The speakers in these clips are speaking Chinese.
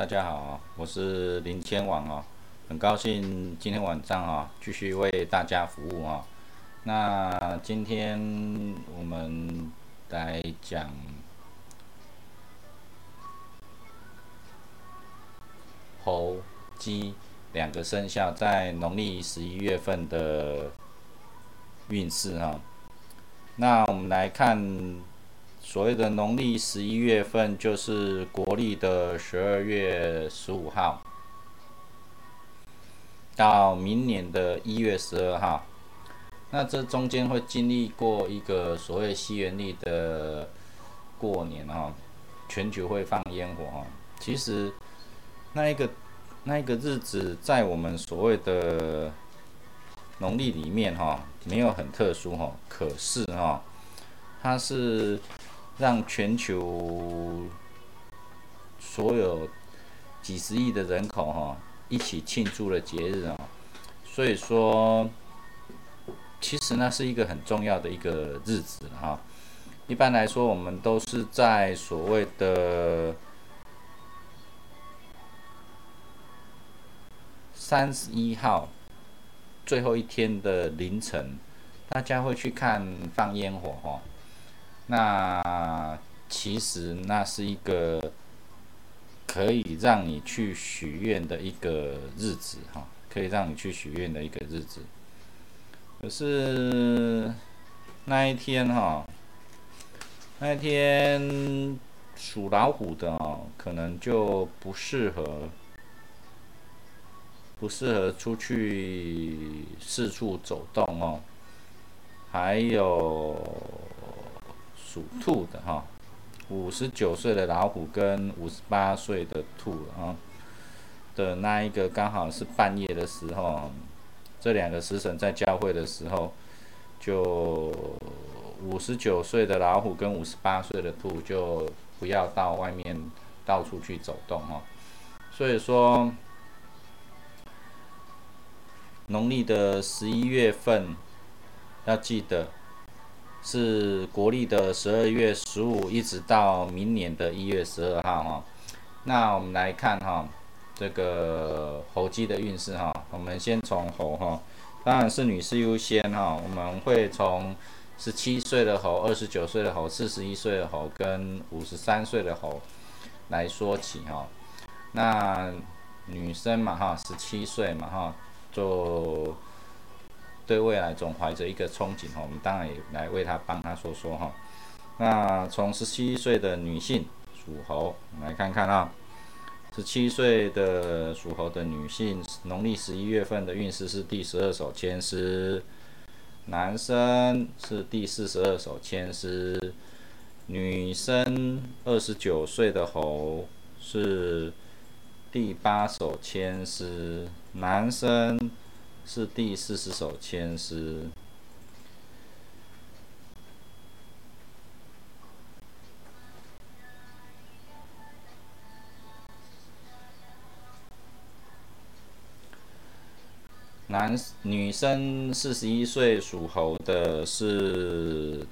大家好，我是林千王哦，很高兴今天晚上啊继续为大家服务啊。那今天我们来讲猴、鸡两个生肖在农历十一月份的运势哈。那我们来看。所谓的农历十一月份，就是国历的十二月十五号，到明年的一月十二号。那这中间会经历过一个所谓西元历的过年哈，全球会放烟火哈。其实那一个那一个日子，在我们所谓的农历里面哈，没有很特殊哈，可是哈，它是。让全球所有几十亿的人口哈一起庆祝了节日啊，所以说，其实那是一个很重要的一个日子哈。一般来说，我们都是在所谓的三十一号最后一天的凌晨，大家会去看放烟火哈。那其实那是一个可以让你去许愿的一个日子哈，可以让你去许愿的一个日子。可是那一天哈，那一天属老虎的哦，可能就不适合，不适合出去四处走动哦，还有。属兔的哈，五十九岁的老虎跟五十八岁的兔啊的那一个刚好是半夜的时候，这两个食神在交汇的时候，就五十九岁的老虎跟五十八岁的兔就不要到外面到处去走动哈。所以说，农历的十一月份要记得。是国历的十二月十五，一直到明年的一月十二号哈。那我们来看哈，这个猴鸡的运势哈。我们先从猴哈，当然是女士优先哈。我们会从十七岁的猴、二十九岁的猴、四十一岁的猴跟五十三岁的猴来说起哈。那女生嘛哈，十七岁嘛哈，就。对未来总怀着一个憧憬哈，我们当然也来为他帮他说说哈。那从十七岁的女性属猴来看看啊，十七岁的属猴的女性，农历十一月份的运势是第十二手签诗，男生是第四十二手签诗，女生二十九岁的猴是第八手签诗，男生。是第四十首千诗。男女生四十一岁属猴的是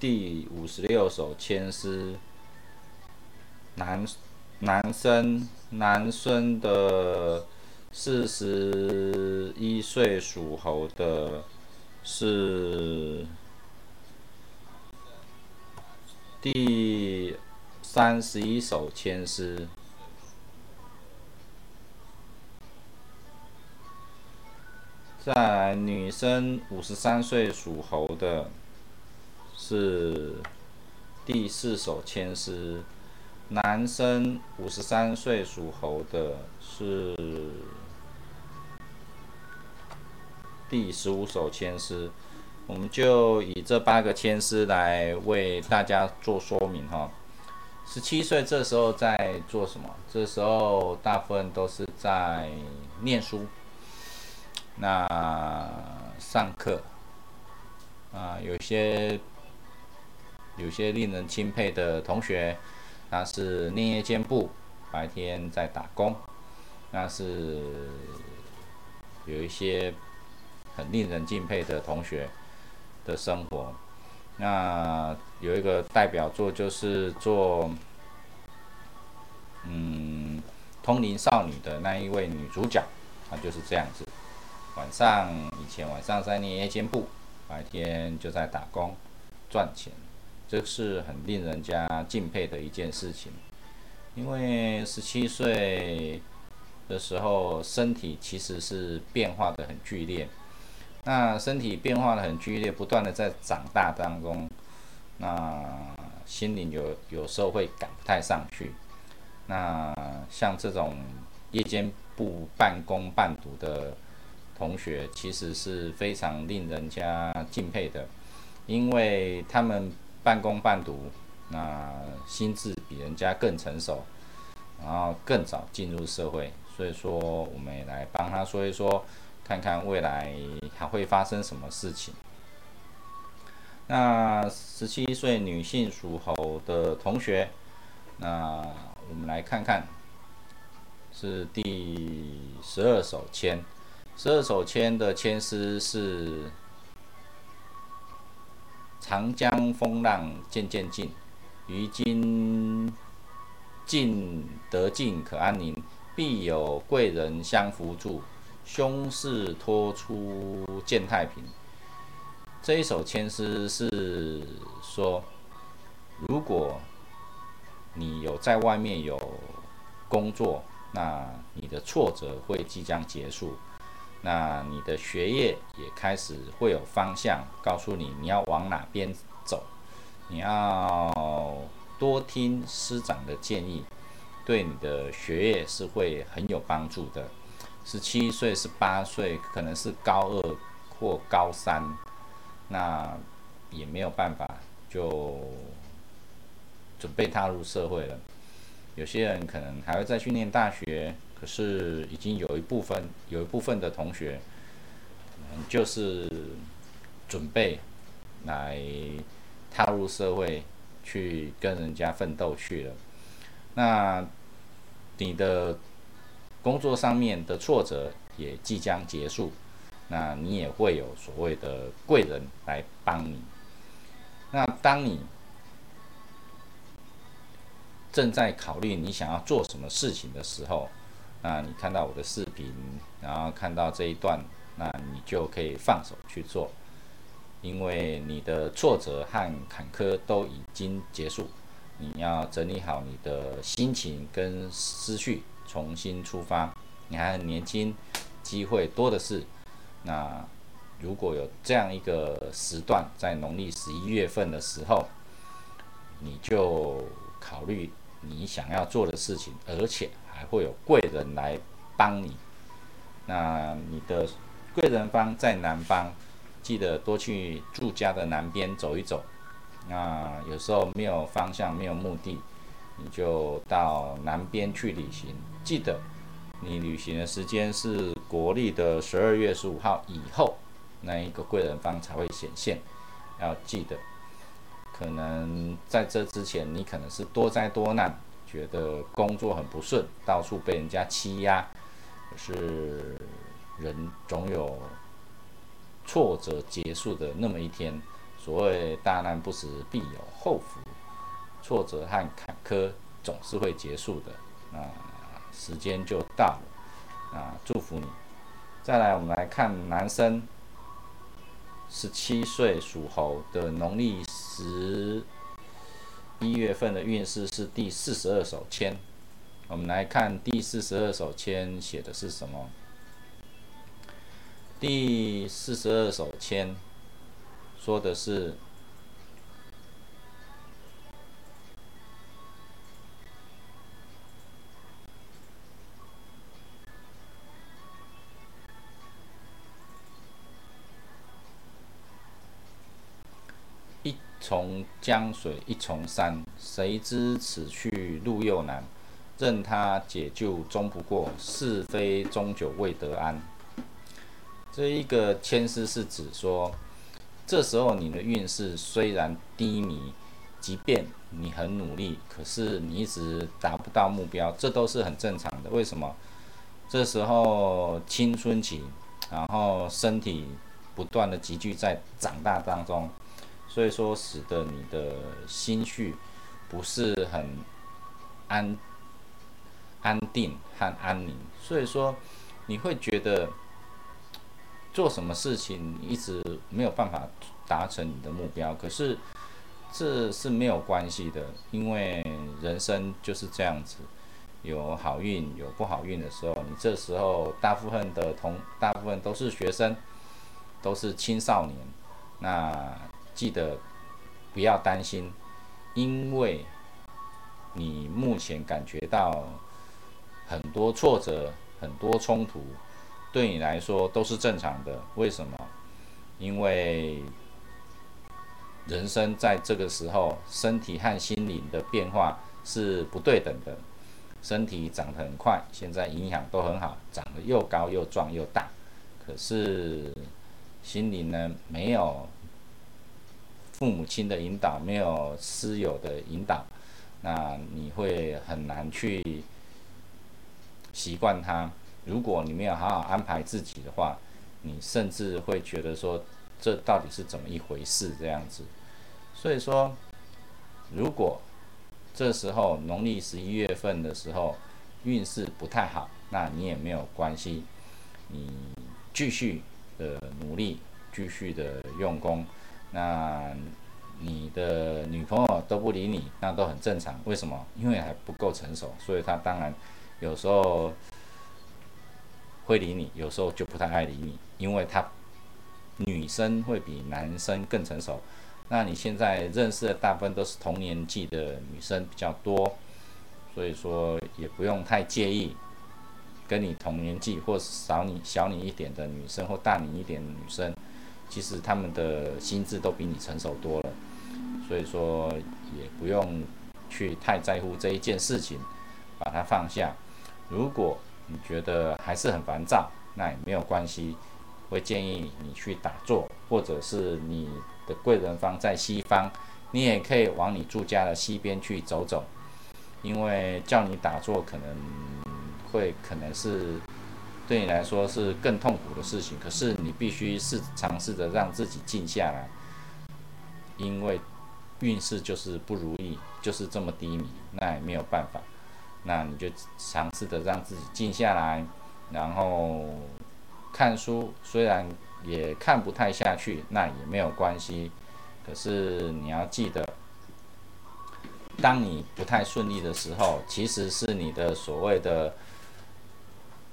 第五十六首千诗。男男生男生的。四十一岁属猴的是第三十一首千诗。再来，女生五十三岁属猴的是第四首千诗。男生五十三岁属猴的是。第十五首签诗，我们就以这八个签诗来为大家做说明哈。十七岁这时候在做什么？这时候大部分都是在念书，那上课啊，有些有些令人钦佩的同学，那是念夜兼部，白天在打工，那是有一些。很令人敬佩的同学的生活，那有一个代表作就是做，嗯，通灵少女的那一位女主角，她就是这样子。晚上以前晚上在夜间部，白天就在打工赚钱，这是很令人家敬佩的一件事情。因为十七岁的时候，身体其实是变化的很剧烈。那身体变化的很剧烈，不断的在长大当中，那心灵有有时候会赶不太上去。那像这种夜间部半工半读的同学，其实是非常令人家敬佩的，因为他们半工半读，那心智比人家更成熟，然后更早进入社会，所以说我们也来帮他说一说。看看未来还会发生什么事情。那十七岁女性属猴的同学，那我们来看看，是第十二首签。十二首签的签诗是：长江风浪渐渐近，于今尽得尽可安宁，必有贵人相扶助。凶事托出见太平。这一首签诗是说，如果你有在外面有工作，那你的挫折会即将结束，那你的学业也开始会有方向，告诉你你要往哪边走，你要多听师长的建议，对你的学业是会很有帮助的。十七岁、十八岁，可能是高二或高三，那也没有办法，就准备踏入社会了。有些人可能还会再去念大学，可是已经有一部分、有一部分的同学，就是准备来踏入社会，去跟人家奋斗去了。那你的？工作上面的挫折也即将结束，那你也会有所谓的贵人来帮你。那当你正在考虑你想要做什么事情的时候，那你看到我的视频，然后看到这一段，那你就可以放手去做，因为你的挫折和坎坷都已经结束。你要整理好你的心情跟思绪。重新出发，你还很年轻，机会多的是。那如果有这样一个时段，在农历十一月份的时候，你就考虑你想要做的事情，而且还会有贵人来帮你。那你的贵人方在南方，记得多去住家的南边走一走。那有时候没有方向，没有目的。你就到南边去旅行，记得你旅行的时间是国历的十二月十五号以后，那一个贵人方才会显现。要记得，可能在这之前，你可能是多灾多难，觉得工作很不顺，到处被人家欺压。可是人总有挫折结束的那么一天。所谓大难不死，必有后福。挫折和坎坷总是会结束的，啊，时间就到了，啊，祝福你。再来，我们来看男生，十七岁属猴的农历十一月份的运势是第四十二手签。我们来看第四十二手签写的是什么？第四十二手签说的是。从江水一重山，谁知此去路又难？任他解救终不过，是非终究未得安。这一个牵丝是指说，这时候你的运势虽然低迷，即便你很努力，可是你一直达不到目标，这都是很正常的。为什么？这时候青春期，然后身体不断的急剧在长大当中。所以说，使得你的心绪不是很安安定和安宁。所以说，你会觉得做什么事情一直没有办法达成你的目标，可是这是没有关系的，因为人生就是这样子，有好运有不好运的时候。你这时候大部分的同大部分都是学生，都是青少年，那记得不要担心，因为你目前感觉到很多挫折。很多冲突对你来说都是正常的，为什么？因为人生在这个时候，身体和心灵的变化是不对等的。身体长得很快，现在营养都很好，长得又高又壮又大。可是心灵呢，没有父母亲的引导，没有师友的引导，那你会很难去。习惯它，如果你没有好好安排自己的话，你甚至会觉得说，这到底是怎么一回事这样子。所以说，如果这时候农历十一月份的时候运势不太好，那你也没有关系，你继续的努力，继续的用功，那你的女朋友都不理你，那都很正常。为什么？因为还不够成熟，所以他当然。有时候会理你，有时候就不太爱理你，因为他女生会比男生更成熟。那你现在认识的大部分都是同年纪的女生比较多，所以说也不用太介意跟你同年纪或少你小你一点的女生或大你一点的女生，其实他们的心智都比你成熟多了，所以说也不用去太在乎这一件事情，把它放下。如果你觉得还是很烦躁，那也没有关系，会建议你去打坐，或者是你的贵人方在西方，你也可以往你住家的西边去走走，因为叫你打坐可能会可能是对你来说是更痛苦的事情，可是你必须试尝试着让自己静下来，因为运势就是不如意，就是这么低迷，那也没有办法。那你就尝试着让自己静下来，然后看书，虽然也看不太下去，那也没有关系。可是你要记得，当你不太顺利的时候，其实是你的所谓的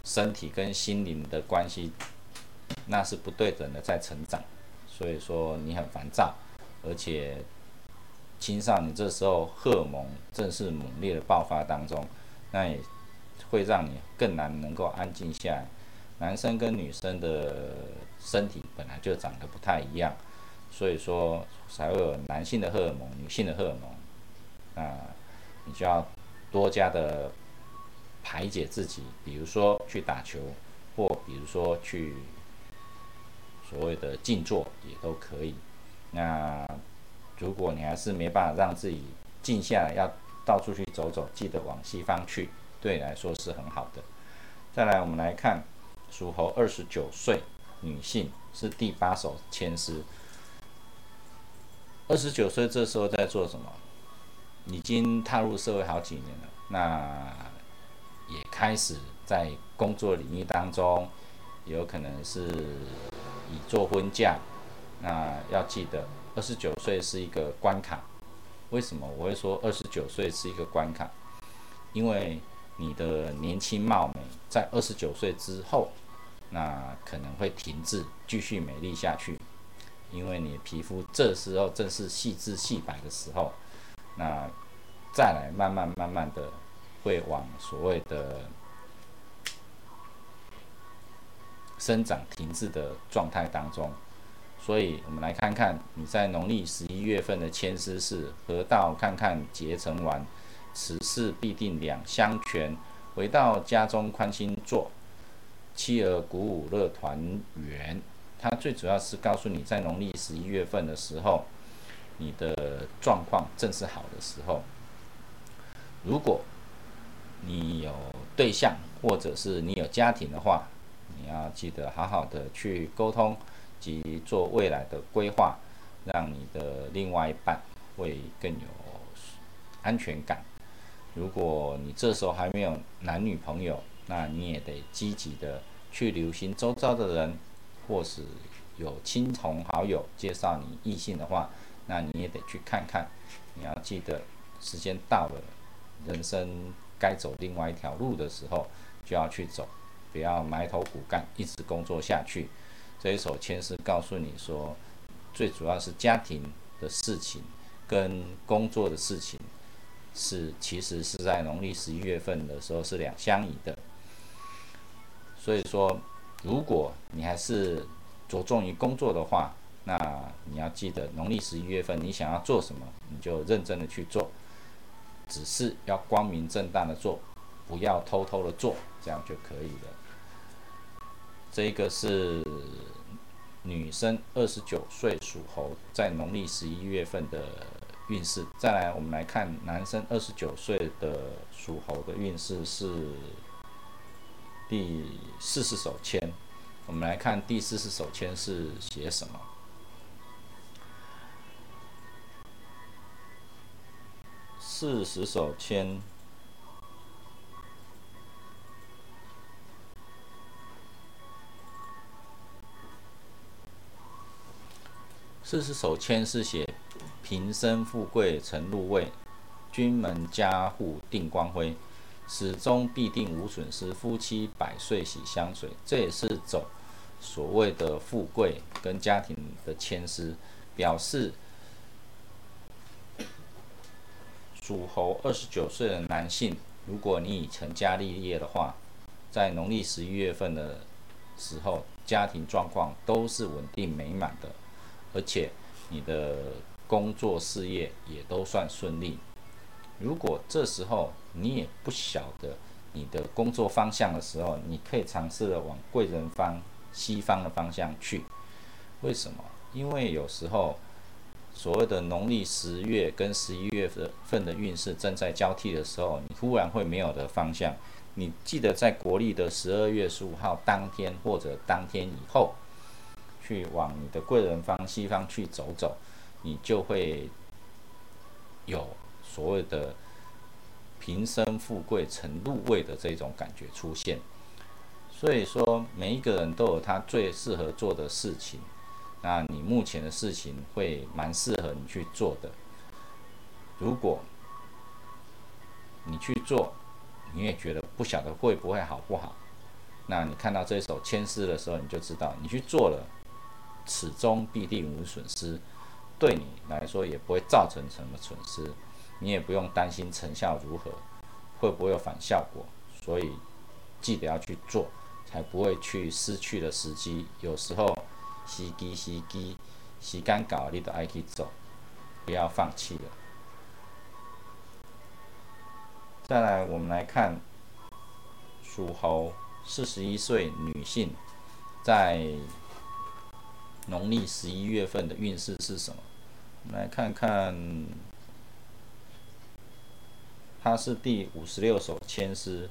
身体跟心灵的关系，那是不对等的在成长。所以说你很烦躁，而且青少年这时候荷尔蒙正是猛烈的爆发当中。那也会让你更难能够安静下来。男生跟女生的身体本来就长得不太一样，所以说才会有男性的荷尔蒙、女性的荷尔蒙。那你就要多加的排解自己，比如说去打球，或比如说去所谓的静坐也都可以。那如果你还是没办法让自己静下来，要。到处去走走，记得往西方去，对你来说是很好的。再来，我们来看属猴二十九岁女性是第八首签诗。二十九岁这时候在做什么？已经踏入社会好几年了，那也开始在工作领域当中，有可能是已做婚嫁。那要记得，二十九岁是一个关卡。为什么我会说二十九岁是一个关卡？因为你的年轻貌美在二十九岁之后，那可能会停滞，继续美丽下去。因为你皮肤这时候正是细致细白的时候，那再来慢慢慢慢的会往所谓的生长停滞的状态当中。所以，我们来看看你在农历十一月份的签诗是：河道看看结成完，此事必定两相全。回到家中宽心坐，妻儿鼓舞乐团圆。它最主要是告诉你在农历十一月份的时候，你的状况正是好的时候。如果你有对象，或者是你有家庭的话，你要记得好好的去沟通。及做未来的规划，让你的另外一半会更有安全感。如果你这时候还没有男女朋友，那你也得积极的去留心周遭的人，或是有亲朋好友介绍你异性的话，那你也得去看看。你要记得，时间到了，人生该走另外一条路的时候，就要去走，不要埋头苦干，一直工作下去。这一首签是告诉你说，最主要是家庭的事情跟工作的事情，是其实是在农历十一月份的时候是两相宜的。所以说，如果你还是着重于工作的话，那你要记得农历十一月份你想要做什么，你就认真的去做，只是要光明正大的做，不要偷偷的做，这样就可以了。这个是女生二十九岁属猴在农历十一月份的运势。再来，我们来看男生二十九岁的属猴的运势是。第四十手签，我们来看第四十手签是写什么。四十手签，四十手签是写平生富贵成入位，君门家户定光辉。始终必定无损失，夫妻百岁喜相随，这也是走所谓的富贵跟家庭的牵丝，表示属猴二十九岁的男性，如果你已成家立业的话，在农历十一月份的时候，家庭状况都是稳定美满的，而且你的工作事业也都算顺利。如果这时候你也不晓得你的工作方向的时候，你可以尝试的往贵人方、西方的方向去。为什么？因为有时候所谓的农历十月跟十一月份的运势正在交替的时候，你忽然会没有的方向。你记得在国历的十二月十五号当天或者当天以后，去往你的贵人方西方去走走，你就会有。所谓的平生富贵成入位的这种感觉出现，所以说每一个人都有他最适合做的事情。那你目前的事情会蛮适合你去做的。如果你去做，你也觉得不晓得会不会好不好，那你看到这首签诗的时候，你就知道你去做了，始终必定无损失，对你来说也不会造成什么损失。你也不用担心成效如何，会不会有反效果，所以记得要去做，才不会去失去了时机。有时候时机时机时间搞，你都爱去走，不要放弃了。再来，我们来看属猴四十一岁女性在农历十一月份的运势是什么？我们来看看。她是第五十六首签诗。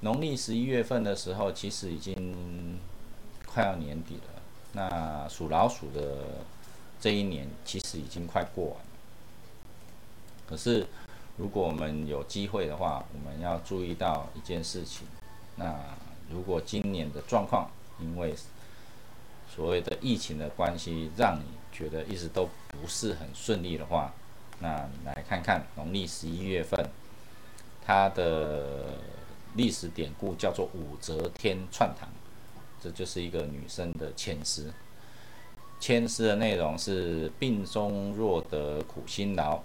农历十一月份的时候，其实已经快要年底了。那属老鼠的这一年，其实已经快过完了。可是，如果我们有机会的话，我们要注意到一件事情。那如果今年的状况，因为所谓的疫情的关系，让你觉得一直都不是很顺利的话，那来看看农历十一月份，它的历史典故叫做武则天串堂，这就是一个女生的签诗。签诗的内容是：病中若得苦辛劳，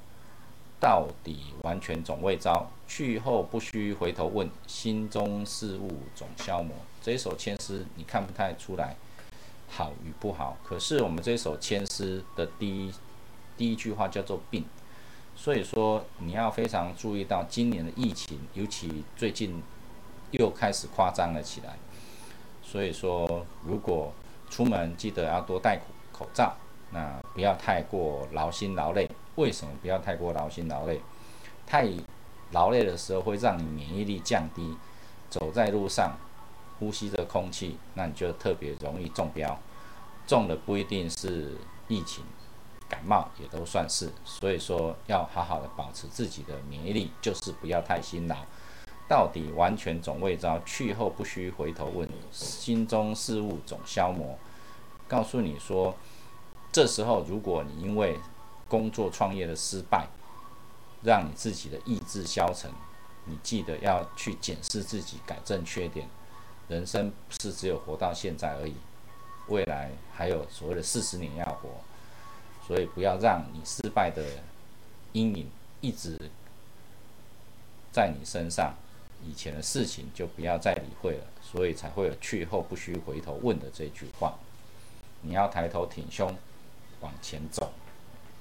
到底完全总未招。去后不须回头问，心中事物总消磨。这一首签诗你看不太出来好与不好，可是我们这首签诗的第一第一句话叫做病。所以说，你要非常注意到今年的疫情，尤其最近又开始夸张了起来。所以说，如果出门记得要多戴口口罩，那不要太过劳心劳累。为什么不要太过劳心劳累？太劳累的时候会让你免疫力降低，走在路上呼吸着空气，那你就特别容易中标。中的不一定是疫情。感冒也都算是。所以说要好好的保持自己的免疫力，就是不要太辛劳。到底完全总未招，去后不须回头问，心中事物总消磨。告诉你说，这时候如果你因为工作创业的失败，让你自己的意志消沉，你记得要去检视自己，改正缺点。人生不是只有活到现在而已，未来还有所谓的四十年要活，所以不要让你失败的阴影一直在你身上。以前的事情就不要再理会了，所以才会有去后不须回头问的这句话。你要抬头挺胸往前走，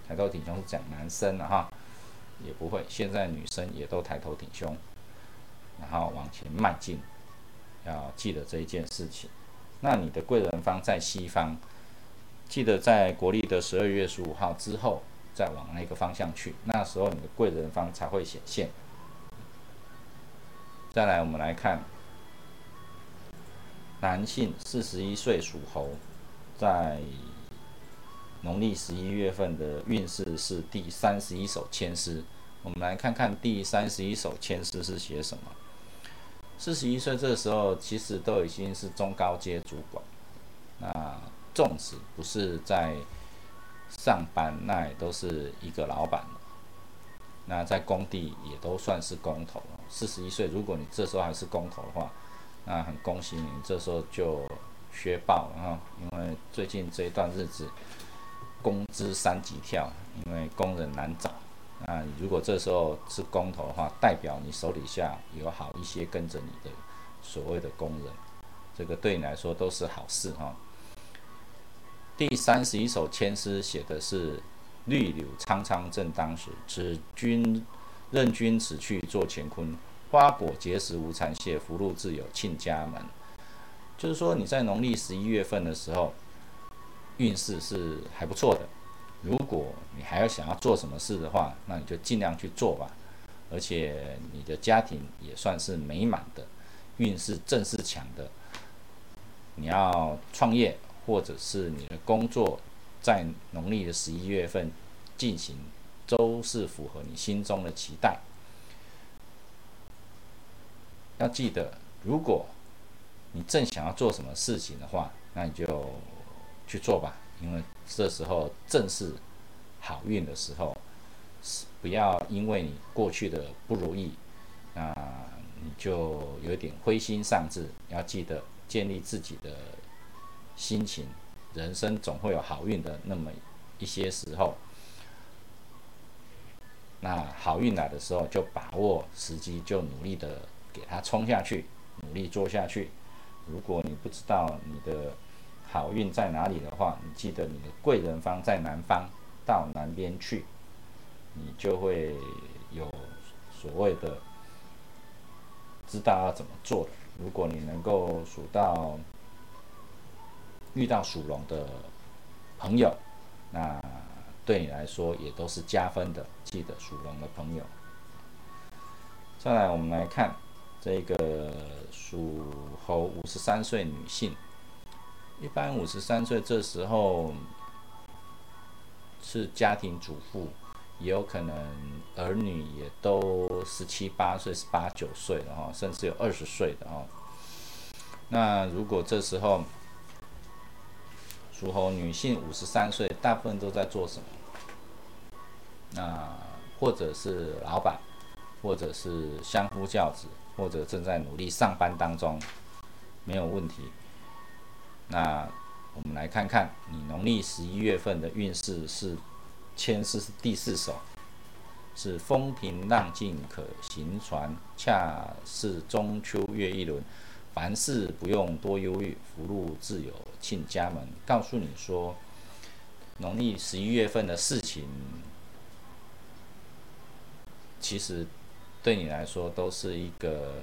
抬头挺胸是讲男生的哈，也不会，现在女生也都抬头挺胸，然后往前迈进，要记得这一件事情。那你的贵人方在西方，记得在国历的十二月十五号之后再往那个方向去，那时候你的贵人方才会显现。再来，我们来看男性四十一岁属猴，在农历十一月份的运势是第三十一首签诗。我们来看看第三十一首签诗是写什么。四十一岁这时候，其实都已经是中高阶主管。那纵使不是在上班，那也都是一个老板了。那在工地也都算是工头了。四十一岁，如果你这时候还是工头的话，那很恭喜你，这时候就削爆了哈。因为最近这一段日子，工资三级跳，因为工人难找。那如果这时候是工头的话，代表你手底下有好一些跟着你的所谓的工人，这个对你来说都是好事哈。第三十一首千诗写的是。绿柳苍苍正当时，此君任君此去做乾坤。花果结实无残谢，福禄自有庆家门。就是说，你在农历十一月份的时候，运势是还不错的。如果你还要想要做什么事的话，那你就尽量去做吧。而且你的家庭也算是美满的，运势正是强的。你要创业，或者是你的工作。在农历的十一月份进行，都是符合你心中的期待。要记得，如果你正想要做什么事情的话，那你就去做吧，因为这时候正是好运的时候。不要因为你过去的不如意，那你就有点灰心丧志。要记得建立自己的心情。人生总会有好运的那么一些时候，那好运来的时候就把握时机，就努力的给它冲下去，努力做下去。如果你不知道你的好运在哪里的话，你记得你的贵人方在南方，到南边去，你就会有所谓的知道要怎么做的。如果你能够数到。遇到属龙的朋友，那对你来说也都是加分的。记得属龙的朋友。再来，我们来看这个属猴五十三岁女性。一般五十三岁这时候是家庭主妇，也有可能儿女也都十七八岁、十八九岁了哈，甚至有二十岁的哈。那如果这时候，属猴女性五十三岁，大部分都在做什么？那或者是老板，或者是相夫教子，或者正在努力上班当中，没有问题。那我们来看看你农历十一月份的运势是签是第四首，是风平浪静可行船，恰是中秋月一轮。凡事不用多忧虑，福禄自有庆家门。告诉你说，农历十一月份的事情，其实对你来说都是一个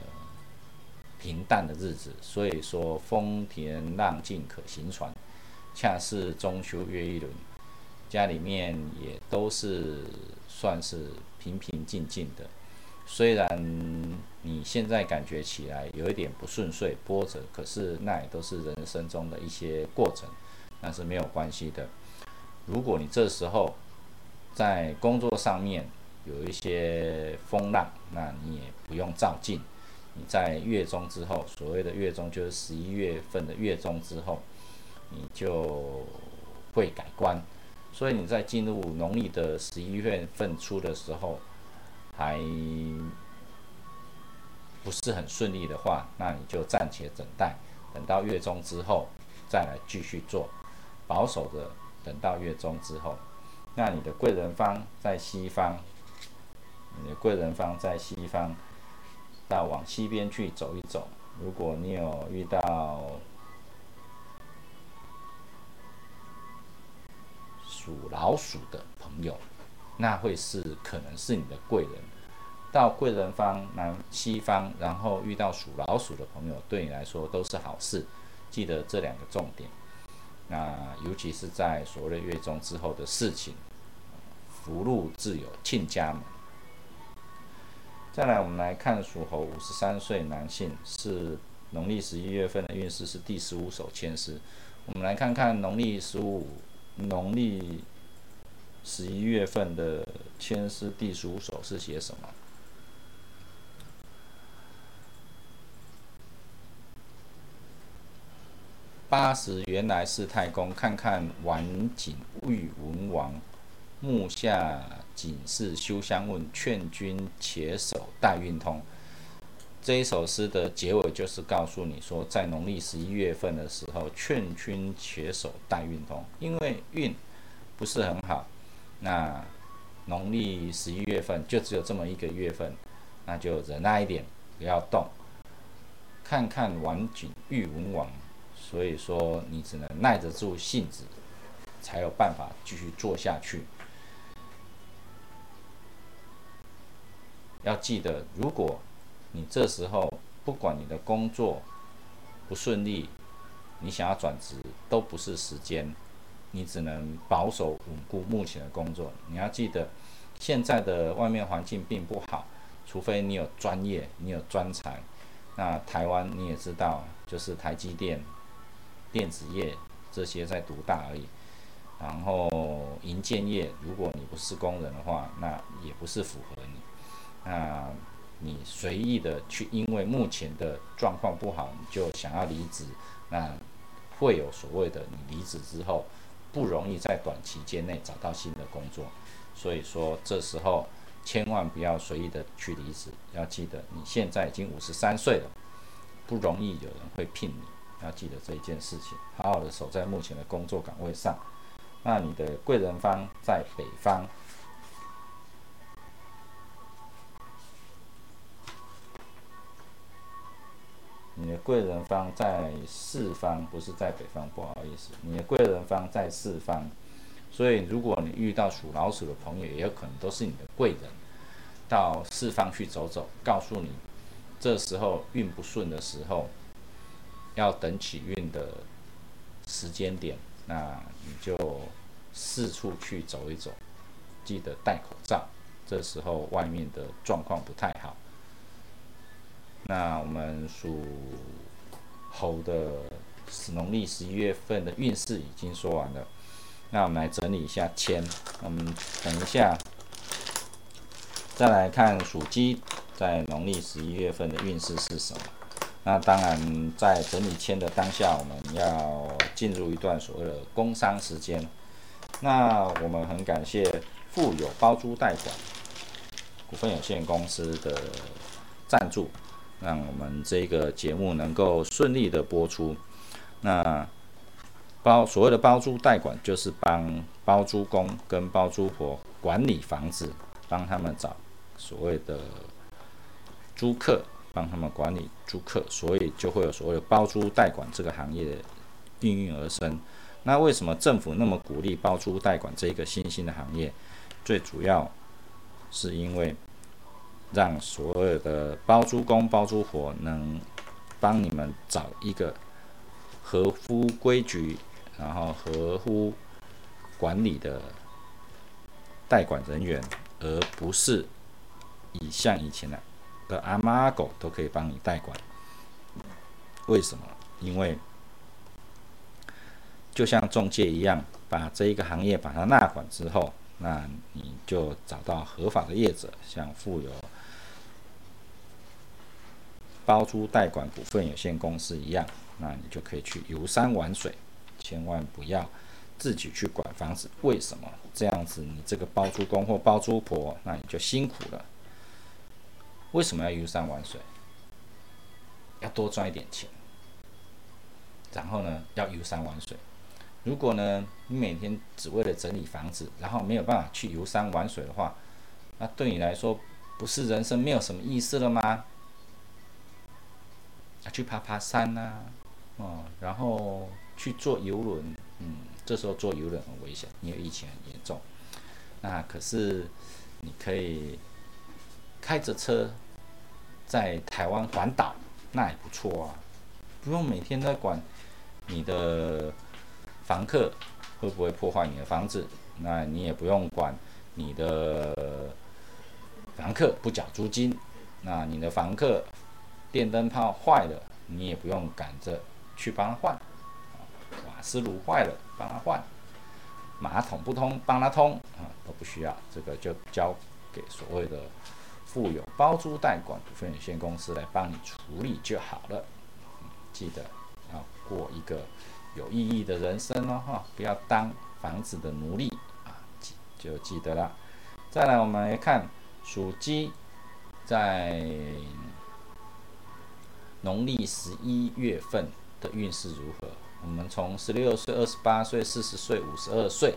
平淡的日子。所以说，风平浪静可行船，恰似中秋月一轮。家里面也都是算是平平静静的。虽然你现在感觉起来有一点不顺遂、波折，可是那也都是人生中的一些过程，那是没有关系的。如果你这时候在工作上面有一些风浪，那你也不用照进。你在月中之后，所谓的月中就是十一月份的月中之后，你就会改观。所以你在进入农历的十一月份初的时候，还不是很顺利的话，那你就暂且等待，等到月中之后再来继续做，保守的等到月中之后。那你的贵人方在西方，你的贵人方在西方，到往西边去走一走。如果你有遇到，属老鼠的朋友，那会是可能是你的贵人。到贵人方南西方，然后遇到属老鼠的朋友，对你来说都是好事。记得这两个重点。那尤其是在所谓的月中之后的事情，福禄自有亲家门。再来，我们来看属猴五十三岁男性，是农历十一月份的运势是第十五手签诗。我们来看看农历十五。农历十一月份的签诗第十五首是写什么？八十原来是太公，看看晚景遇文王，目下景是休相问，劝君且守待运通。这一首诗的结尾就是告诉你说，在农历十一月份的时候，劝君且守待运通，因为运不是很好。那农历十一月份就只有这么一个月份，那就忍耐一点，不要动，看看晚景遇文王。所以说，你只能耐得住性子，才有办法继续做下去。要记得，如果你这时候不管你的工作不顺利，你想要转职都不是时间，你只能保守稳固目前的工作。你要记得，现在的外面环境并不好，除非你有专业，你有专才。那台湾你也知道，就是台积电、电子业这些在独大而已。然后银建业，如果你不是工人的话，那也不是符合你。那。你随意的去，因为目前的状况不好，你就想要离职，那会有所谓的你离职之后不容易在短期间内找到新的工作，所以说这时候千万不要随意的去离职，要记得你现在已经五十三岁了，不容易有人会聘你，要记得这一件事情，好好的守在目前的工作岗位上，那你的贵人方在北方。你的贵人方在四方，不是在北方，不好意思。你的贵人方在四方，所以如果你遇到属老鼠的朋友，也有可能都是你的贵人，到四方去走走，告诉你，这时候运不顺的时候，要等起运的时间点，那你就四处去走一走，记得戴口罩，这时候外面的状况不太好。那我们属猴的农历十一月份的运势已经说完了，那我们来整理一下签。我们等一下再来看属鸡在农历十一月份的运势是什么。那当然，在整理签的当下，我们要进入一段所谓的工商时间。那我们很感谢富有包租代管股份有限公司的赞助。让我们这个节目能够顺利的播出。那包所谓的包租代管，就是帮包租公跟包租婆管理房子，帮他们找所谓的租客，帮他们管理租客，所以就会有所谓的包租代管这个行业应运而生。那为什么政府那么鼓励包租代管这个新兴的行业？最主要是因为。让所有的包租公包租婆能帮你们找一个合乎规矩，然后合乎管理的代管人员，而不是以像以前的的阿猫阿狗都可以帮你代管。为什么？因为就像中介一样，把这一个行业把它纳管之后，那你就找到合法的业者，像富有包租代管股份有限公司一样，那你就可以去游山玩水，千万不要自己去管房子。为什么这样子？你这个包租公或包租婆，那你就辛苦了。为什么要游山玩水？要多赚一点钱，然后呢，要游山玩水。如果呢，你每天只为了整理房子，然后没有办法去游山玩水的话，那对你来说不是人生没有什么意思了吗？去爬爬山呐，哦，然后去坐游轮，嗯，这时候坐游轮很危险，因为疫情很严重。那可是你可以开着车在台湾环岛。那也不错啊，不用每天在管你的房客会不会破坏你的房子，那你也不用管你的房客不缴租金，那你的房客电灯泡坏了，你也不用赶着去帮他换，瓦斯炉坏了帮他换，马桶不通帮他通啊都不需要，这个就交给所谓的。富有包租代管股份有限公司来帮你处理就好了。记得要过一个有意义的人生哦，哈，不要当房子的奴隶啊，记就记得了。再来，我们来看属鸡在农历十一月份的运势如何。我们从十六岁、二十八岁、四十岁、五十二岁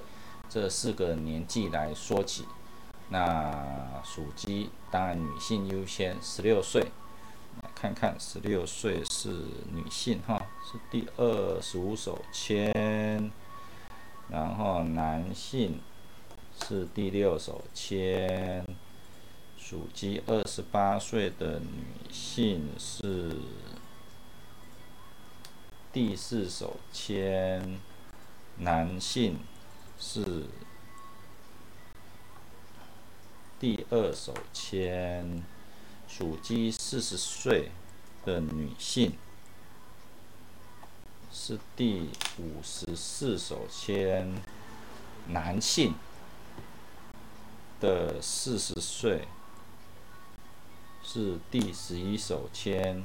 这四个年纪来说起。那属鸡，当然女性优先，十六岁，来看看十六岁是女性哈，是第二十五手签，然后男性是第六手签，属鸡二十八岁的女性是第四手签，男性是。第二手签，属鸡四十岁的女性是第五十四手签，男性的四十岁是第十一手签，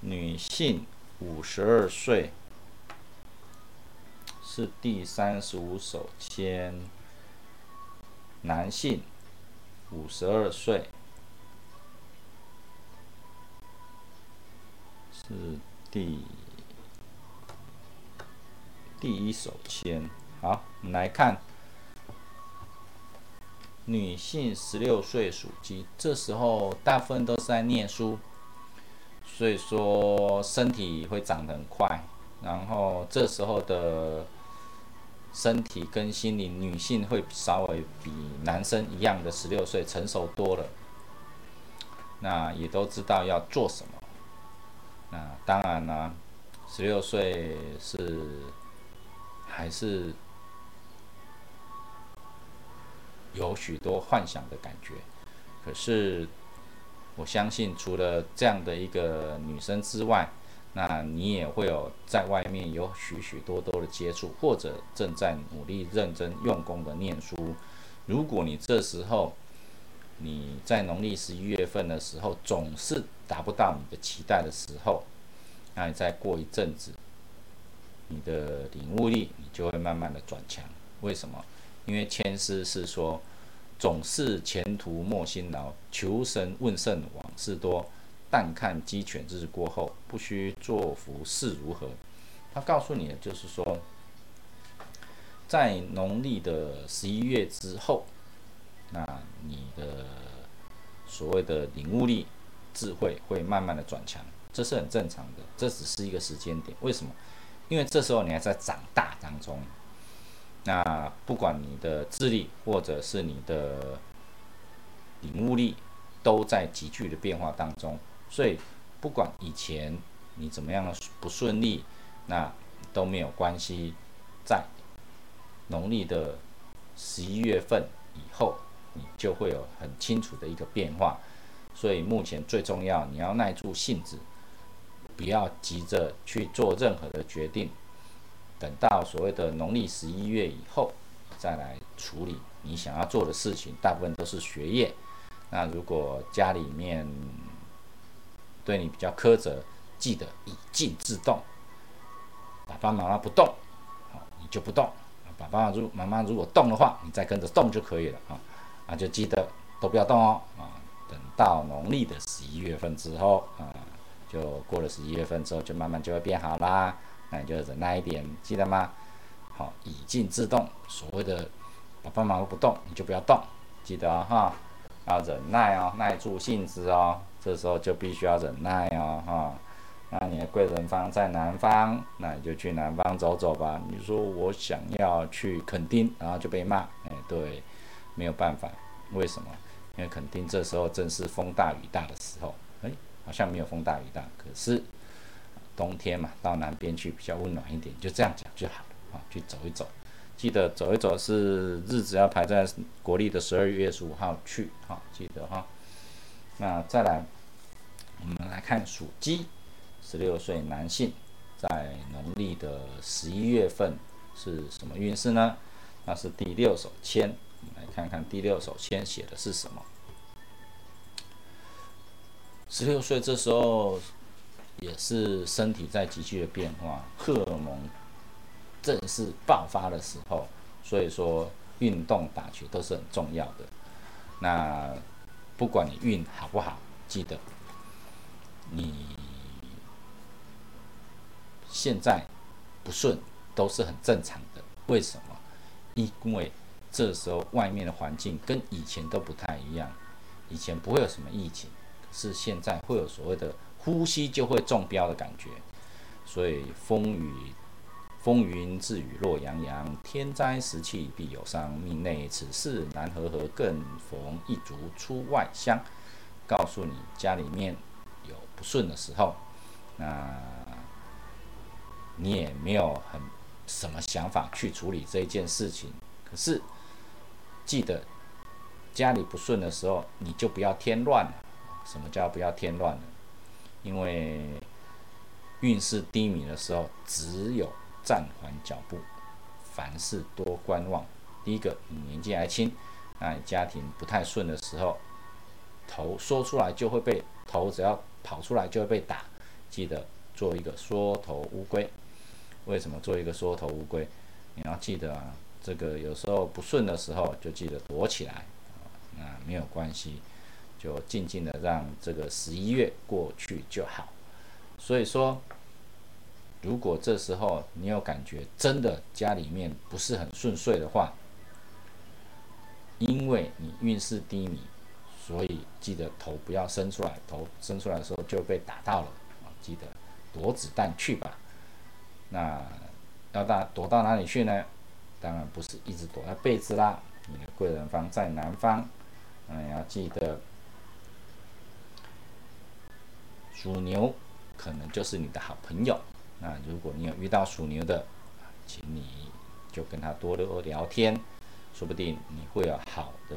女性五十二岁是第三十五手签，男性。五十二岁，是第第一手签。好，我们来看，女性十六岁属鸡，这时候大部分都是在念书，所以说身体会长得很快，然后这时候的。身体跟心理，女性会稍微比男生一样的十六岁成熟多了。那也都知道要做什么。那当然呢，十六岁是还是有许多幻想的感觉。可是我相信，除了这样的一个女生之外，那你也会有在外面有许许多多的接触，或者正在努力认真用功的念书。如果你这时候你在农历十一月份的时候总是达不到你的期待的时候，那你再过一阵子，你的领悟力你就会慢慢的转强。为什么？因为千师是说，总是前途莫辛劳，求神问圣往事多。但看鸡犬日过后，不须作福事如何？他告诉你的就是说，在农历的十一月之后，那你的所谓的领悟力、智慧会慢慢的转强，这是很正常的。这只是一个时间点，为什么？因为这时候你还在长大当中。那不管你的智力或者是你的领悟力，都在急剧的变化当中。所以，不管以前你怎么样不顺利，那都没有关系。在农历的十一月份以后，你就会有很清楚的一个变化。所以目前最重要，你要耐住性子，不要急着去做任何的决定。等到所谓的农历十一月以后再来处理你想要做的事情，大部分都是学业。那如果家里面对你比较苛责，记得以静制动。爸爸妈妈不动，好，你就不动。爸爸如妈妈如果动的话，你再跟着动就可以了啊。啊，就记得都不要动哦啊。等到农历的十一月份之后啊，就过了十一月份之后，就慢慢就会变好啦。那你就忍耐一点，记得吗？好，以静制动。所谓的爸爸妈妈不动，你就不要动，记得哈。要忍耐哦，耐住性子哦。这时候就必须要忍耐哦，哈。那你的贵人方在南方，那你就去南方走走吧。你说我想要去垦丁，然后就被骂，哎，对，没有办法。为什么？因为垦丁这时候正是风大雨大的时候，哎，好像没有风大雨大，可是冬天嘛，到南边去比较温暖一点，就这样讲就好了啊。去走一走，记得走一走是日子要排在国历的十二月十五号去，好，记得哈。那再来，我们来看属鸡，十六岁男性，在农历的十一月份是什么运势呢？那是第六手签。来看看第六手签写的是什么。十六岁这时候也是身体在急剧的变化，荷尔蒙正是爆发的时候，所以说运动打球都是很重要的。那不管你运好不好，记得你现在不顺都是很正常的。为什么？因为这时候外面的环境跟以前都不太一样，以前不会有什么疫情，可是现在会有所谓的呼吸就会中标的感觉，所以风雨风云自雨落洋洋，天灾时气必有伤，命内此事难合合，更逢一族出外乡，告诉你家里面有不顺的时候，那你也没有很什么想法去处理这一件事情，可是。记得家里不顺的时候，你就不要添乱了。什么叫不要添乱呢？因为运势低迷的时候，只有暂缓脚步，凡事多观望。第一个，你年纪还轻，那家庭不太顺的时候，头说出来就会被头，只要跑出来就会被打。记得做一个缩头乌龟。为什么做一个缩头乌龟？你要记得啊。这个有时候不顺的时候，就记得躲起来啊，那没有关系，就静静的让这个十一月过去就好。所以说，如果这时候你有感觉真的家里面不是很顺遂的话，因为你运势低迷，所以记得头不要伸出来，头伸出来的时候就被打到了啊，记得躲子弹去吧。那要到躲到哪里去呢？当然不是一直躲在被子啦，你的贵人方在南方，嗯，要记得属牛可能就是你的好朋友。那如果你有遇到属牛的，请你就跟他多多聊天，说不定你会有好的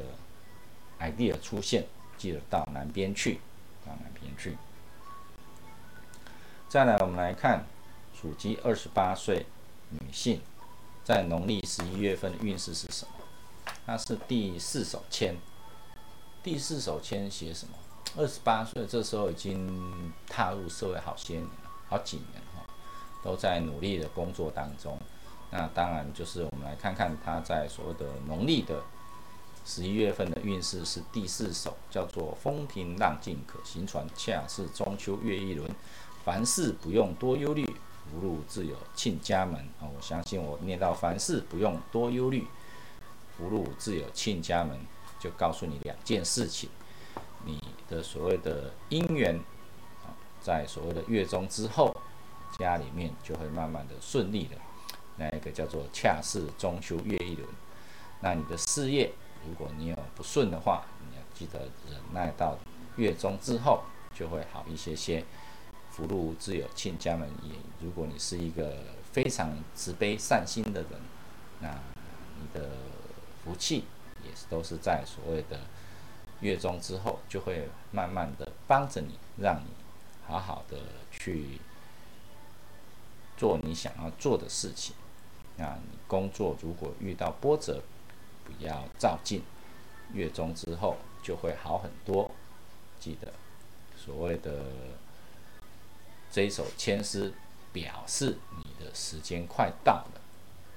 idea 出现。记得到南边去，到南边去。再来，我们来看属鸡二十八岁女性。在农历十一月份的运势是什么？那是第四手签。第四手签写什么？二十八岁，这时候已经踏入社会好些年了，好几年哈，都在努力的工作当中。那当然就是我们来看看他在所谓的农历的十一月份的运势是第四手，叫做风平浪静可行船，恰是中秋月一轮，凡事不用多忧虑。福禄自有庆家门啊！我相信我念到凡事不用多忧虑，福禄自有庆家门，就告诉你两件事情：你的所谓的姻缘啊，在所谓的月中之后，家里面就会慢慢的顺利的。那一个叫做恰似中秋月一轮。那你的事业，如果你有不顺的话，你要记得忍耐到月中之后，就会好一些些。福禄自有庆家门也。如果你是一个非常慈悲善心的人，那你的福气也是都是在所谓的月中之后，就会慢慢的帮着你，让你好好的去做你想要做的事情。啊，你工作如果遇到波折，不要照进，月中之后就会好很多。记得所谓的这一首签诗，表示你的时间快到了，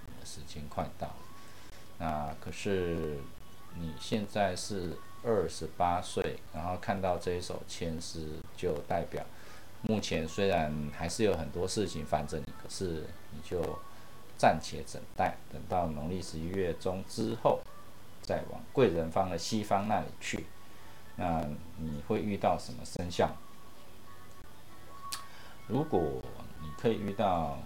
你的时间快到了。那可是你现在是二十八岁，然后看到这一首签诗，就代表目前虽然还是有很多事情烦着你，可是你就暂且等待，等到农历十一月中之后，再往贵人方的西方那里去。那你会遇到什么生肖？如果你可以遇到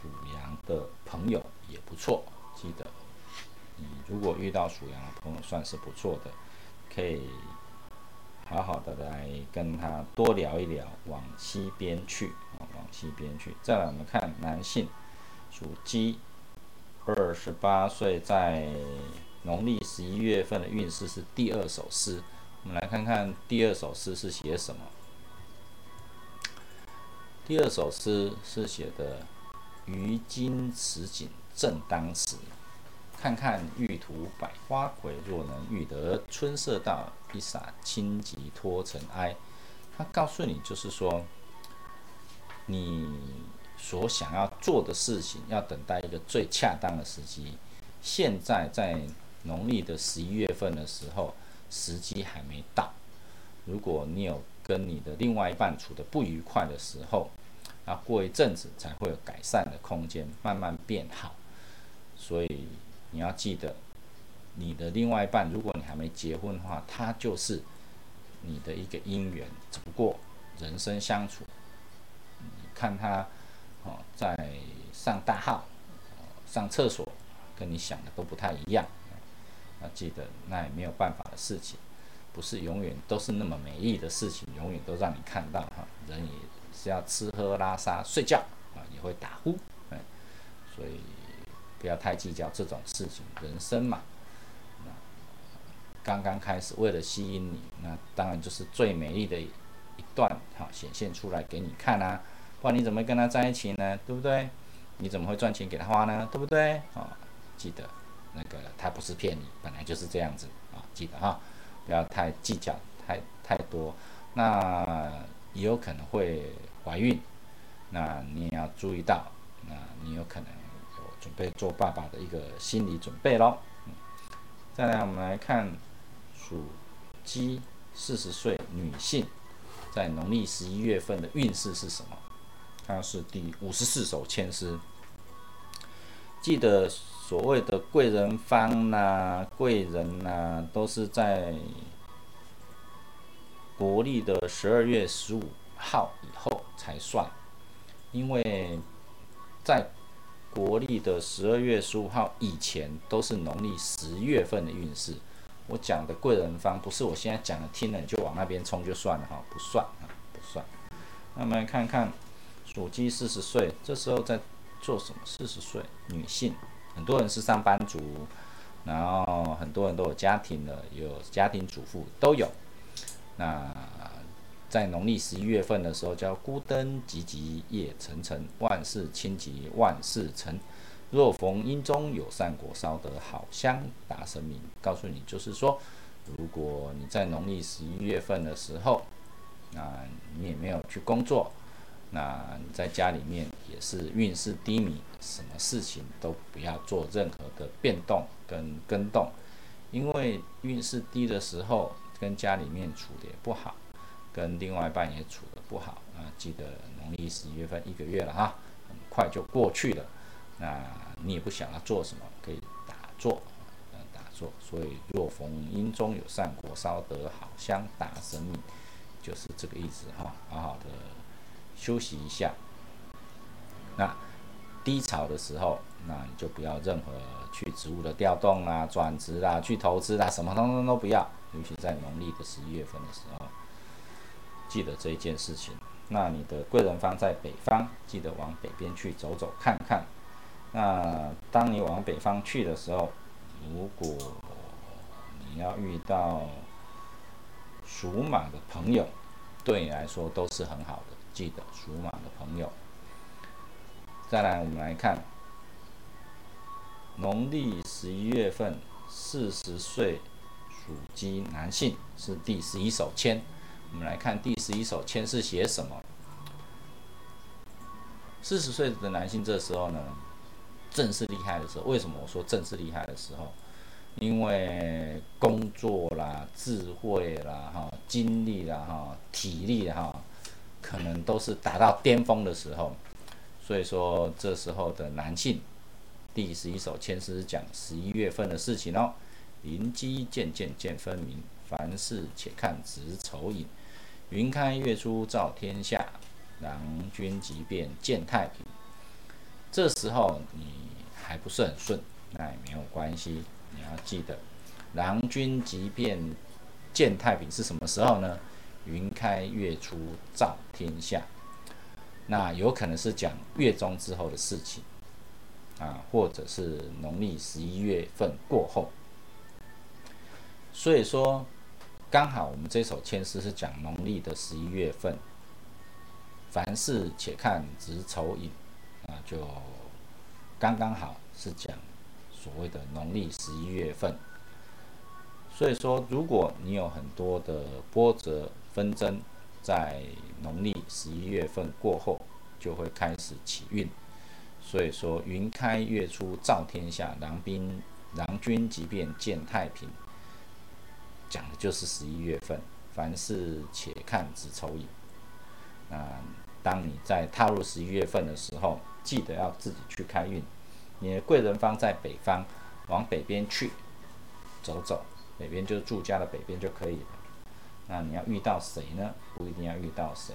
属羊的朋友，也不错，记得。你如果遇到属羊的朋友，算是不错的，可以好好的来跟他多聊一聊，往西边去啊，往西边去。再来，我们看男性，属鸡，二十八岁，在农历十一月份的运势是第二首诗。我们来看看第二首诗是写什么。第二首诗是写的“于今此景正当时”。看看玉图百花魁，若能遇得春色到，一洒轻疾脱尘埃。他告诉你，就是说，你所想要做的事情，要等待一个最恰当的时机。现在在农历的十一月份的时候，时机还没到。如果你有跟你的另外一半处的不愉快的时候，那过一阵子才会有改善的空间，慢慢变好。所以。你要记得，你的另外一半，如果你还没结婚的话，他就是你的一个姻缘。只不过人生相处，你看他哦，在上大号、上厕所，跟你想的都不太一样。要记得，那也没有办法的事情，不是永远都是那么美丽的事情，永远都让你看到哈。人也是要吃喝拉撒睡觉啊，也会打呼，哎，所以。不要太计较这种事情，人生嘛，刚刚开始，为了吸引你，那当然就是最美丽的一段，哈，显现出来给你看啊，不然你怎么跟他在一起呢？对不对？你怎么会赚钱给他花呢？对不对？啊，记得那个他不是骗你，本来就是这样子啊，记得哈，不要太计较太太多，那也有可能会怀孕，那你也要注意到，那你有可能。准备做爸爸的一个心理准备喽。再来，我们来看属鸡四十岁女性在农历十一月份的运势是什么？它是第五十四首签诗。记得所谓的贵人方呐、贵人呐，都是在国历的十二月十五号以后才算，因为在国历的十二月十五号以前都是农历十月份的运势。我讲的贵人方不是我现在讲的，听了你就往那边冲就算了哈，不算啊，不算。那我们来看看属鸡四十岁，这时候在做什么？四十岁女性，很多人是上班族，然后很多人都有家庭的，有家庭主妇都有。那在农历十一月份的时候，叫孤灯寂寂夜沉沉，万事清吉万事成。若逢阴中有善果，烧得好香达神明。告诉你，就是说，如果你在农历十一月份的时候，那你也没有去工作，那你在家里面也是运势低迷，什么事情都不要做任何的变动跟跟动，因为运势低的时候，跟家里面处的也不好。跟另外一半也处得不好啊！记得农历十一月份一个月了哈，很快就过去了。那你也不想要做什么，可以打坐，呃，打坐。所以若逢阴中有善果，烧得好香打神明，就是这个意思哈。好好的休息一下。那低潮的时候，那你就不要任何去职务的调动啦、转职啦、去投资啦，什么通通都不要。尤其在农历的十一月份的时候。记得这一件事情，那你的贵人方在北方，记得往北边去走走看看。那当你往北方去的时候，如果你要遇到属马的朋友，对你来说都是很好的。记得属马的朋友。再来，我们来看农历十一月份，四十岁属鸡男性是第十一手签。我们来看第十一首签是写什么？四十岁的男性这时候呢，正是厉害的时候。为什么我说正是厉害的时候？因为工作啦、智慧啦、哈、精力啦、哈、体力哈，可能都是达到巅峰的时候。所以说，这时候的男性，第十一首签是讲十一月份的事情哦。灵机渐渐见分明，凡事且看值丑影。云开月出照天下，郎君即便见太平。这时候你还不是很顺，那也没有关系。你要记得，郎君即便见太平是什么时候呢？云开月出照天下，那有可能是讲月中之后的事情啊，或者是农历十一月份过后。所以说，刚好我们这首签诗是讲农历的十一月份，凡事且看值丑寅，啊，就刚刚好是讲。所谓的农历十一月份，所以说，如果你有很多的波折纷争，在农历十一月份过后，就会开始起运。所以说，云开月出照天下，狼兵狼君即便见太平，讲的就是十一月份。凡事且看子丑寅。那当你在踏入十一月份的时候，记得要自己去开运。你的贵人方在北方，往北边去走走，北边就是住家的北边就可以了。那你要遇到谁呢？不一定要遇到谁，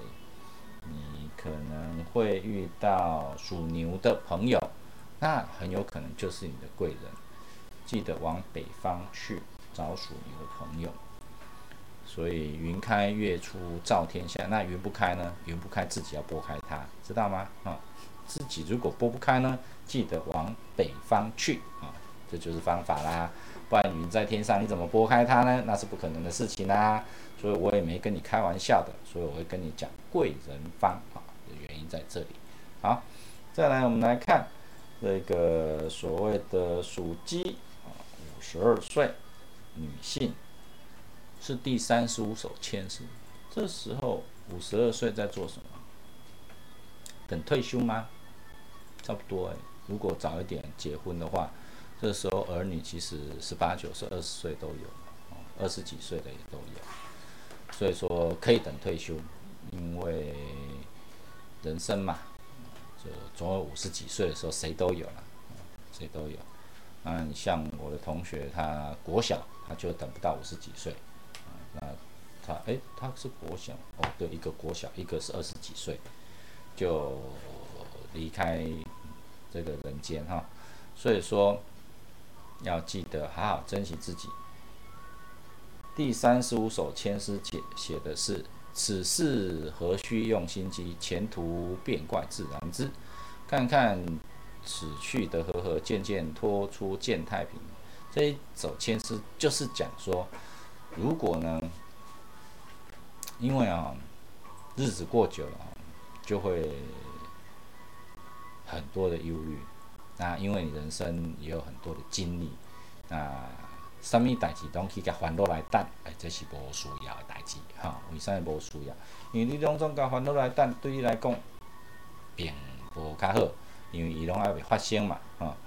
你可能会遇到属牛的朋友，那很有可能就是你的贵人。记得往北方去找属牛的朋友。所以云开月出照天下，那云不开呢？云不开自己要拨开它，知道吗？啊？自己如果拨不开呢，记得往北方去啊，这就是方法啦。不然云在天上，你怎么拨开它呢？那是不可能的事情啦。所以我也没跟你开玩笑的，所以我会跟你讲贵人方啊的原因在这里。好，再来我们来看这个所谓的属鸡啊，五十二岁女性是第三十五手签诗，这时候五十二岁在做什么？等退休吗？差不多哎，如果早一点结婚的话，这时候儿女其实十八九岁、二十岁都有，二十几岁的也都有，所以说可以等退休，因为人生嘛，就总有五十几岁的时候，谁都有了，谁都有。嗯，像我的同学，他国小他就等不到五十几岁，那他哎，他是国小哦，对，一个国小，一个是二十几岁，就离开。这个人间哈，所以说要记得好好珍惜自己。第三十五首千诗写写的是：此事何须用心机，前途变怪自然知。看看此去的和合，渐渐脱出见太平。这一首签诗就是讲说，如果呢，因为啊，日子过久了就会。很多的忧虑，那因为你人生也有很多的经历，那什么代志拢去甲烦恼来等，哎，这是无需要的代志，哈，为啥会无需要？因为你两种甲烦恼来等，对你来讲并无较好，因为伊拢还未发生嘛，哈，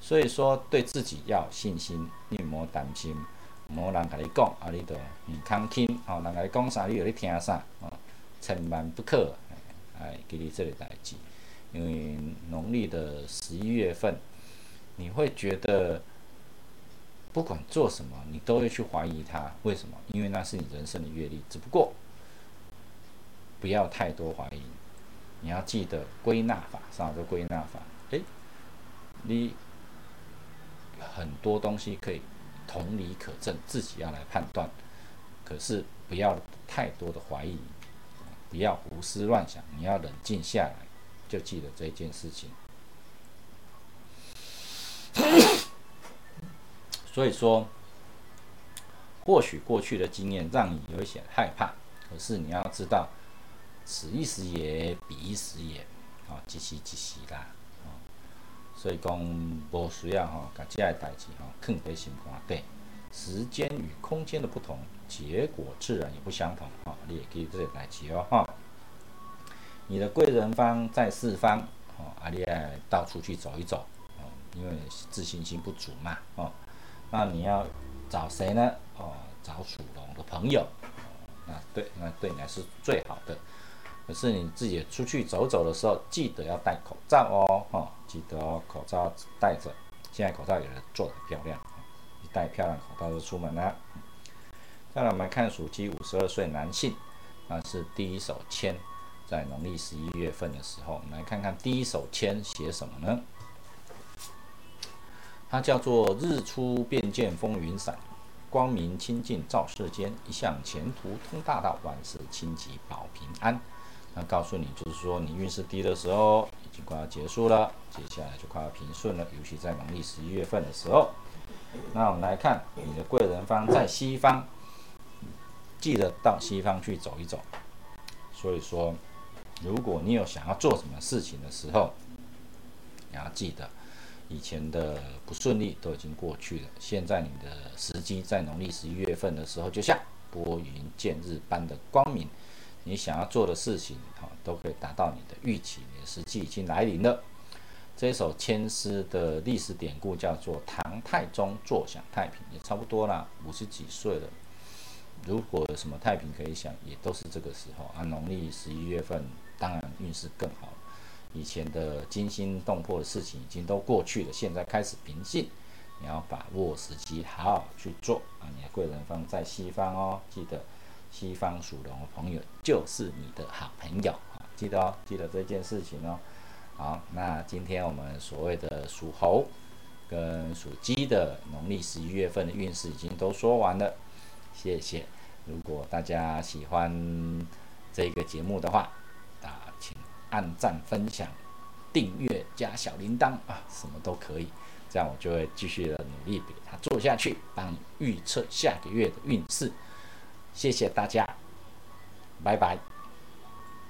所以说对自己要有信心，你莫担心，莫人甲你讲，啊，你著唔康听，吼，人甲你讲啥，你就咧听啥，哦，千万不可，哎，给你这个代志。因为农历的十一月份，你会觉得不管做什么，你都会去怀疑它。为什么？因为那是你人生的阅历。只不过不要太多怀疑，你要记得归纳法，啥叫归纳法？哎，你很多东西可以同理可证，自己要来判断。可是不要太多的怀疑，不要胡思乱想，你要冷静下来。就记得这件事情，所以说，或许过去的经验让你有一些害怕，可是你要知道，此一时也，彼一时也，啊，即时即时啦，所以讲无需要吼，把这个代志吼放在心肝底。时间与空间的不同，结果自然也不相同。吼，你也可以这个代志哦，吼。你的贵人方在四方，吼，啊，你爱到处去走一走，哦，因为自信心不足嘛，哦，那你要找谁呢？哦，找属龙的朋友哦，那对，那对你来是最好的。可是你自己出去走走的时候，记得要戴口罩哦，哈，记得哦，口罩戴着。现在口罩也做得漂亮，一戴漂亮口罩就出门了。再来我们看属鸡五十二岁男性，那是第一手签。在农历十一月份的时候，我们来看看第一手签写什么呢？它叫做“日出便见风云散，光明清净照世间，一向前途通大道，万事清吉保平安”。那告诉你，就是说你运势低的时候已经快要结束了，接下来就快要平顺了。尤其在农历十一月份的时候，那我们来看你的贵人方在西方，记得到西方去走一走。所以说。如果你有想要做什么事情的时候，你要记得，以前的不顺利都已经过去了。现在你的时机在农历十一月份的时候，就像拨云见日般的光明，你想要做的事情，哈，都可以达到你的预期。你的时机已经来临了。这首千诗的历史典故叫做唐太宗坐享太平，也差不多啦，五十几岁了。如果有什么太平可以享，也都是这个时候啊。农历十一月份。当然运势更好，以前的惊心动魄的事情已经都过去了，现在开始平静，你要把握时机，好好去做啊！你的贵人方在西方哦，记得西方属龙的朋友就是你的好朋友啊！记得哦，记得这件事情哦。好，那今天我们所谓的属猴跟属鸡的农历十一月份的运势已经都说完了，谢谢。如果大家喜欢这个节目的话，啊请按赞、分享、订阅、加小铃铛啊，什么都可以，这样我就会继续的努力给他做下去，帮你预测下个月的运势。谢谢大家，拜拜。